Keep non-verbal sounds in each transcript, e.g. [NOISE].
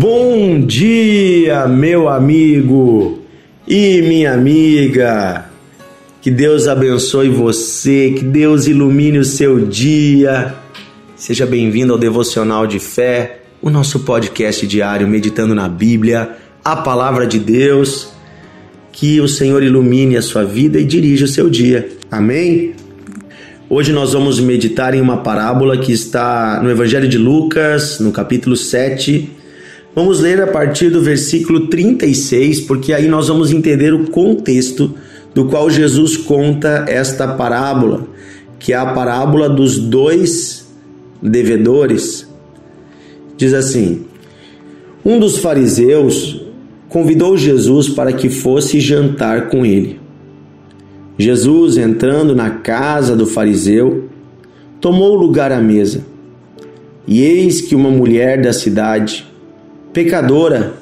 Bom dia, meu amigo e minha amiga. Que Deus abençoe você, que Deus ilumine o seu dia. Seja bem-vindo ao Devocional de Fé, o nosso podcast diário meditando na Bíblia, a palavra de Deus. Que o Senhor ilumine a sua vida e dirija o seu dia. Amém? Hoje nós vamos meditar em uma parábola que está no Evangelho de Lucas, no capítulo 7, Vamos ler a partir do versículo 36, porque aí nós vamos entender o contexto do qual Jesus conta esta parábola, que é a parábola dos dois devedores. Diz assim: Um dos fariseus convidou Jesus para que fosse jantar com ele. Jesus, entrando na casa do fariseu, tomou lugar à mesa. E eis que uma mulher da cidade, pecadora,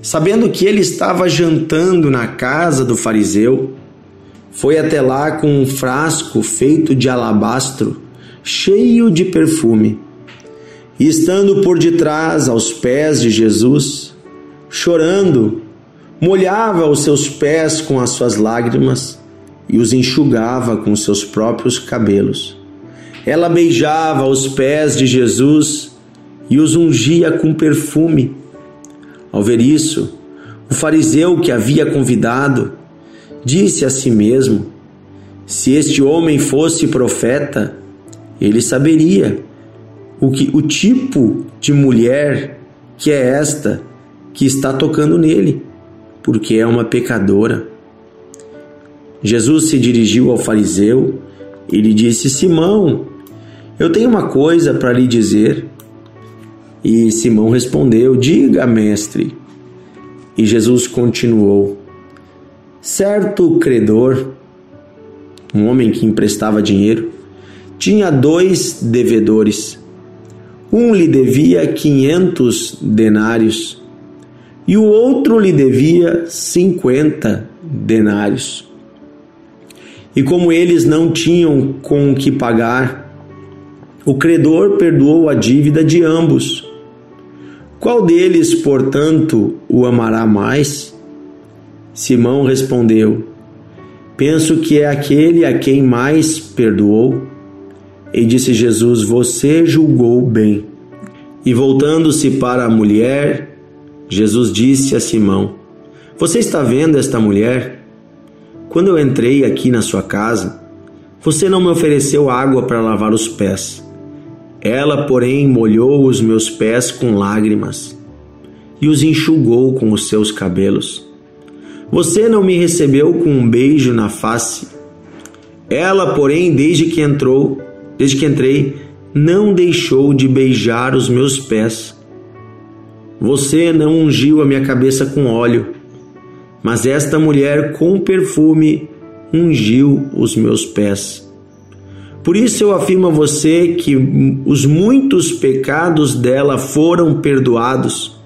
sabendo que ele estava jantando na casa do fariseu, foi até lá com um frasco feito de alabastro, cheio de perfume. E estando por detrás aos pés de Jesus, chorando, molhava os seus pés com as suas lágrimas e os enxugava com seus próprios cabelos. Ela beijava os pés de Jesus e os ungia com perfume. Ao ver isso, o fariseu que havia convidado disse a si mesmo: Se este homem fosse profeta, ele saberia o que o tipo de mulher que é esta que está tocando nele, porque é uma pecadora. Jesus se dirigiu ao fariseu e lhe disse: Simão, eu tenho uma coisa para lhe dizer. E Simão respondeu: Diga, mestre. E Jesus continuou: Certo credor, um homem que emprestava dinheiro, tinha dois devedores. Um lhe devia quinhentos denários e o outro lhe devia cinquenta denários. E como eles não tinham com que pagar, o credor perdoou a dívida de ambos. Qual deles, portanto, o amará mais? Simão respondeu: Penso que é aquele a quem mais perdoou. E disse Jesus: Você julgou bem. E voltando-se para a mulher, Jesus disse a Simão: Você está vendo esta mulher? Quando eu entrei aqui na sua casa, você não me ofereceu água para lavar os pés ela, porém, molhou os meus pés com lágrimas e os enxugou com os seus cabelos. Você não me recebeu com um beijo na face. Ela, porém, desde que entrou, desde que entrei, não deixou de beijar os meus pés. Você não ungiu a minha cabeça com óleo, mas esta mulher com perfume ungiu os meus pés. Por isso eu afirmo a você que os muitos pecados dela foram perdoados,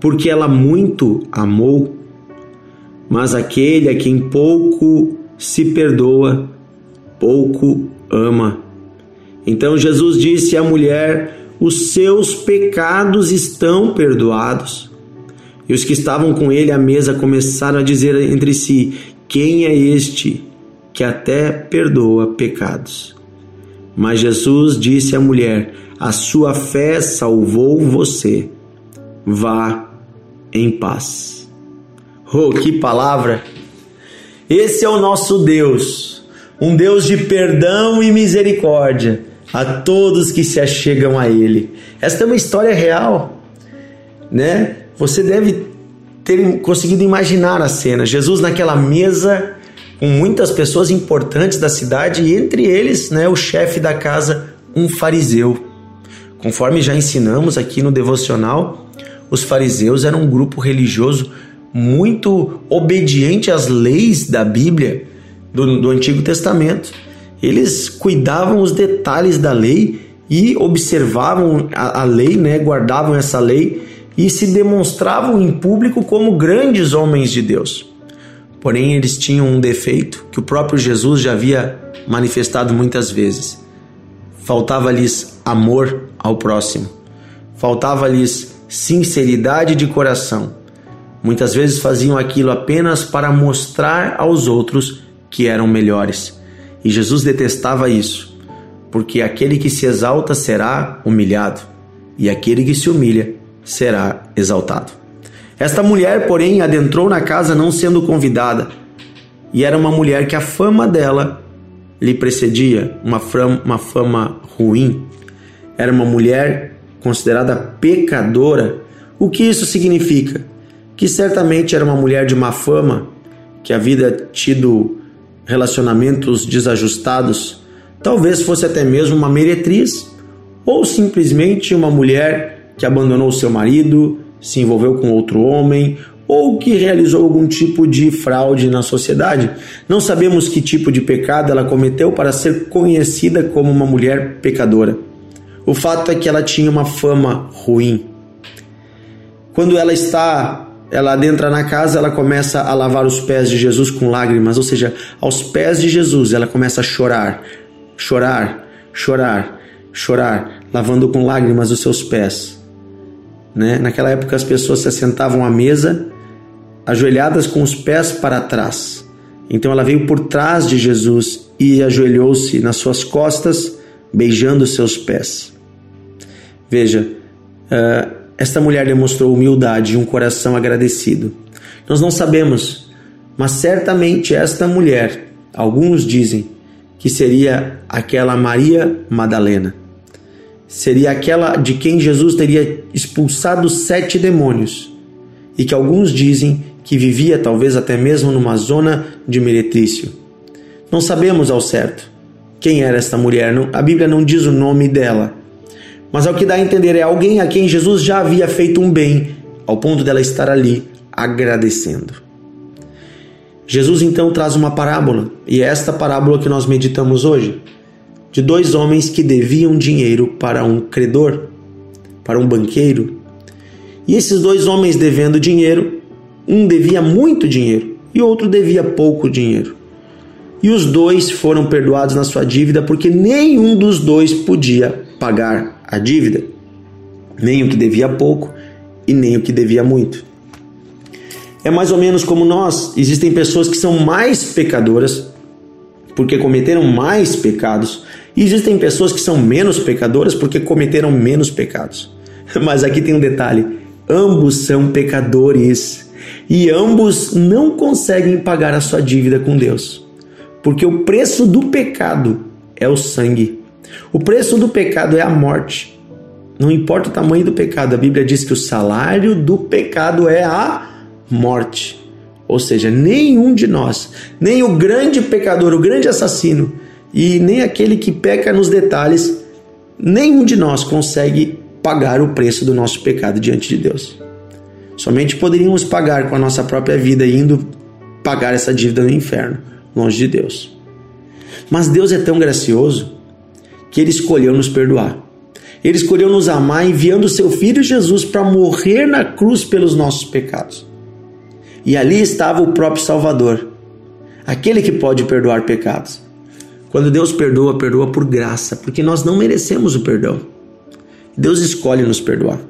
porque ela muito amou. Mas aquele a quem pouco se perdoa, pouco ama. Então Jesus disse à mulher: Os seus pecados estão perdoados. E os que estavam com ele à mesa começaram a dizer entre si: Quem é este? Que até perdoa pecados. Mas Jesus disse à mulher: A sua fé salvou você. Vá em paz. Oh, que palavra! Esse é o nosso Deus, um Deus de perdão e misericórdia a todos que se achegam a Ele. Esta é uma história real, né? Você deve ter conseguido imaginar a cena. Jesus naquela mesa com muitas pessoas importantes da cidade e entre eles, né, o chefe da casa, um fariseu. Conforme já ensinamos aqui no devocional, os fariseus eram um grupo religioso muito obediente às leis da Bíblia do, do Antigo Testamento. Eles cuidavam os detalhes da lei e observavam a, a lei, né, guardavam essa lei e se demonstravam em público como grandes homens de Deus. Porém, eles tinham um defeito que o próprio Jesus já havia manifestado muitas vezes. Faltava-lhes amor ao próximo, faltava-lhes sinceridade de coração. Muitas vezes faziam aquilo apenas para mostrar aos outros que eram melhores. E Jesus detestava isso, porque aquele que se exalta será humilhado, e aquele que se humilha será exaltado. Esta mulher, porém, adentrou na casa não sendo convidada, e era uma mulher que a fama dela lhe precedia, uma fama, uma fama ruim. Era uma mulher considerada pecadora. O que isso significa? Que certamente era uma mulher de má fama, que havia tido relacionamentos desajustados, talvez fosse até mesmo uma meretriz, ou simplesmente uma mulher que abandonou seu marido, se envolveu com outro homem, ou que realizou algum tipo de fraude na sociedade. Não sabemos que tipo de pecado ela cometeu para ser conhecida como uma mulher pecadora. O fato é que ela tinha uma fama ruim. Quando ela está, ela adentra na casa, ela começa a lavar os pés de Jesus com lágrimas, ou seja, aos pés de Jesus, ela começa a chorar, chorar, chorar, chorar, lavando com lágrimas os seus pés. Né? Naquela época as pessoas se assentavam à mesa ajoelhadas com os pés para trás. Então ela veio por trás de Jesus e ajoelhou-se nas suas costas, beijando seus pés. Veja, uh, esta mulher demonstrou humildade e um coração agradecido. Nós não sabemos, mas certamente esta mulher, alguns dizem que seria aquela Maria Madalena. Seria aquela de quem Jesus teria expulsado sete demônios e que alguns dizem que vivia talvez até mesmo numa zona de meretrício. Não sabemos ao certo quem era esta mulher, a Bíblia não diz o nome dela, mas ao que dá a entender é alguém a quem Jesus já havia feito um bem, ao ponto dela estar ali agradecendo. Jesus então traz uma parábola, e é esta parábola que nós meditamos hoje, de dois homens que deviam dinheiro para um credor, para um banqueiro. E esses dois homens devendo dinheiro, um devia muito dinheiro e outro devia pouco dinheiro. E os dois foram perdoados na sua dívida porque nenhum dos dois podia pagar a dívida, nem o que devia pouco e nem o que devia muito. É mais ou menos como nós, existem pessoas que são mais pecadoras porque cometeram mais pecados, e existem pessoas que são menos pecadoras porque cometeram menos pecados. [LAUGHS] Mas aqui tem um detalhe: ambos são pecadores e ambos não conseguem pagar a sua dívida com Deus, porque o preço do pecado é o sangue, o preço do pecado é a morte. Não importa o tamanho do pecado, a Bíblia diz que o salário do pecado é a morte. Ou seja, nenhum de nós, nem o grande pecador, o grande assassino, e nem aquele que peca nos detalhes, nenhum de nós consegue pagar o preço do nosso pecado diante de Deus. Somente poderíamos pagar com a nossa própria vida indo pagar essa dívida no inferno, longe de Deus. Mas Deus é tão gracioso que ele escolheu nos perdoar. Ele escolheu nos amar enviando seu filho Jesus para morrer na cruz pelos nossos pecados. E ali estava o próprio Salvador, aquele que pode perdoar pecados. Quando Deus perdoa, perdoa por graça, porque nós não merecemos o perdão. Deus escolhe nos perdoar.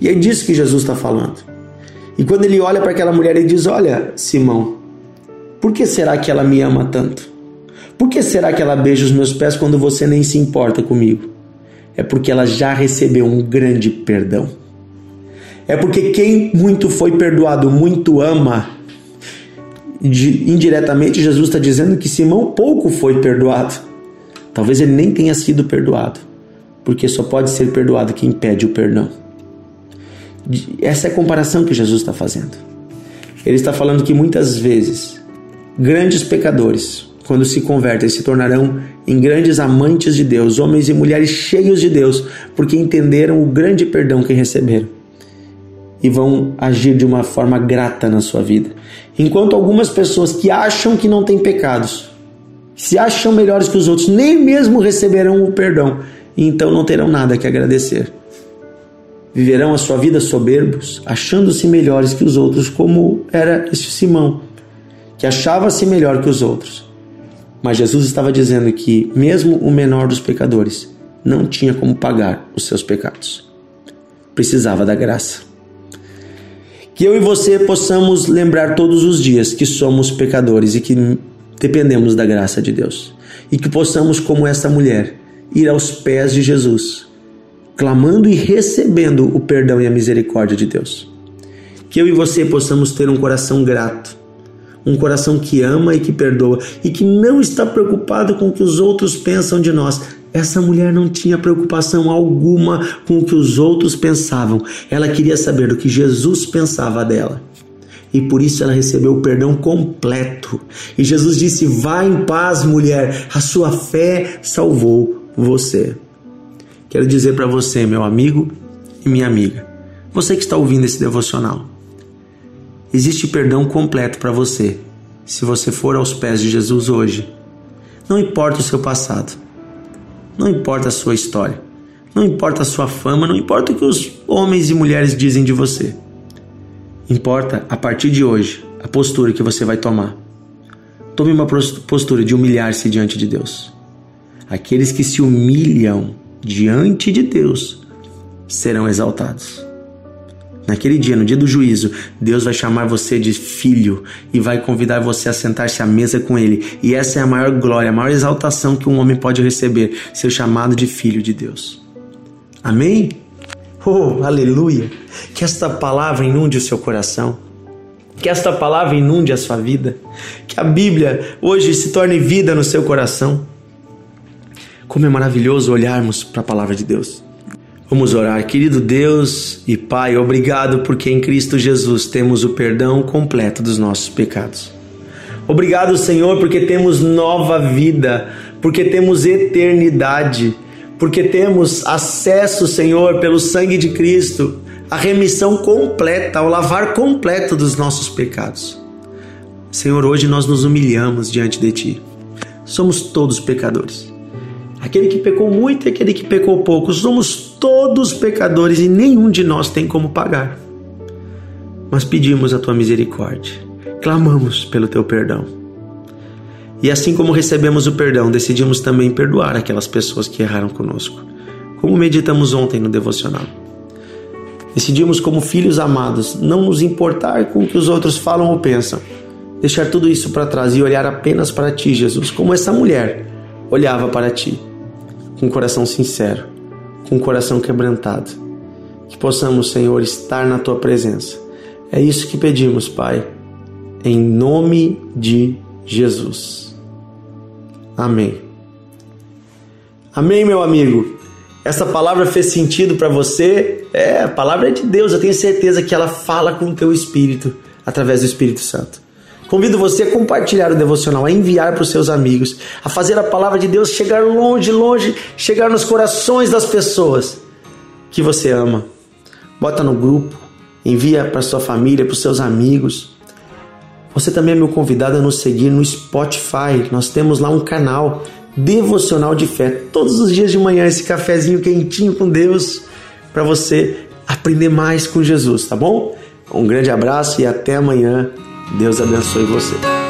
E é disso que Jesus está falando. E quando ele olha para aquela mulher, ele diz: Olha, Simão, por que será que ela me ama tanto? Por que será que ela beija os meus pés quando você nem se importa comigo? É porque ela já recebeu um grande perdão. É porque quem muito foi perdoado, muito ama. indiretamente, Jesus está dizendo que Simão pouco foi perdoado. Talvez ele nem tenha sido perdoado, porque só pode ser perdoado quem pede o perdão. Essa é a comparação que Jesus está fazendo. Ele está falando que muitas vezes grandes pecadores, quando se convertem, se tornarão em grandes amantes de Deus, homens e mulheres cheios de Deus, porque entenderam o grande perdão que receberam e vão agir de uma forma grata na sua vida. Enquanto algumas pessoas que acham que não têm pecados, se acham melhores que os outros, nem mesmo receberão o perdão, e então não terão nada que agradecer viverão a sua vida soberbos, achando-se melhores que os outros, como era este Simão, que achava-se melhor que os outros. Mas Jesus estava dizendo que, mesmo o menor dos pecadores, não tinha como pagar os seus pecados. precisava da graça. Que eu e você possamos lembrar todos os dias que somos pecadores e que dependemos da graça de Deus. E que possamos, como essa mulher, ir aos pés de Jesus, clamando e recebendo o perdão e a misericórdia de Deus. Que eu e você possamos ter um coração grato, um coração que ama e que perdoa e que não está preocupado com o que os outros pensam de nós, essa mulher não tinha preocupação alguma com o que os outros pensavam. Ela queria saber do que Jesus pensava dela. E por isso ela recebeu o perdão completo. E Jesus disse: Vá em paz, mulher, a sua fé salvou você. Quero dizer para você, meu amigo e minha amiga, você que está ouvindo esse devocional, existe perdão completo para você se você for aos pés de Jesus hoje. Não importa o seu passado, não importa a sua história, não importa a sua fama, não importa o que os homens e mulheres dizem de você. Importa, a partir de hoje, a postura que você vai tomar. Tome uma postura de humilhar-se diante de Deus. Aqueles que se humilham diante de Deus serão exaltados. Naquele dia, no dia do juízo, Deus vai chamar você de filho e vai convidar você a sentar-se à mesa com Ele. E essa é a maior glória, a maior exaltação que um homem pode receber: ser chamado de filho de Deus. Amém? Oh, aleluia! Que esta palavra inunde o seu coração. Que esta palavra inunde a sua vida. Que a Bíblia hoje se torne vida no seu coração. Como é maravilhoso olharmos para a palavra de Deus. Vamos orar, querido Deus e Pai, obrigado porque em Cristo Jesus temos o perdão completo dos nossos pecados. Obrigado, Senhor, porque temos nova vida, porque temos eternidade, porque temos acesso, Senhor, pelo sangue de Cristo, a remissão completa, ao lavar completo dos nossos pecados. Senhor, hoje nós nos humilhamos diante de Ti. Somos todos pecadores aquele que pecou muito e aquele que pecou pouco. Somos todos pecadores e nenhum de nós tem como pagar. Mas pedimos a tua misericórdia, clamamos pelo teu perdão. E assim como recebemos o perdão, decidimos também perdoar aquelas pessoas que erraram conosco, como meditamos ontem no devocional. Decidimos, como filhos amados, não nos importar com o que os outros falam ou pensam, deixar tudo isso para trás e olhar apenas para ti, Jesus, como essa mulher olhava para ti com um coração sincero, com um coração quebrantado. Que possamos, Senhor, estar na tua presença. É isso que pedimos, Pai, em nome de Jesus. Amém. Amém, meu amigo. Essa palavra fez sentido para você? É, a palavra é de Deus. Eu tenho certeza que ela fala com o teu espírito através do Espírito Santo. Convido você a compartilhar o devocional, a enviar para os seus amigos, a fazer a palavra de Deus chegar longe, longe, chegar nos corações das pessoas que você ama. Bota no grupo, envia para sua família, para os seus amigos. Você também é meu convidado a nos seguir no Spotify. Nós temos lá um canal devocional de fé. Todos os dias de manhã, esse cafezinho quentinho com Deus para você aprender mais com Jesus, tá bom? Um grande abraço e até amanhã. Deus abençoe você.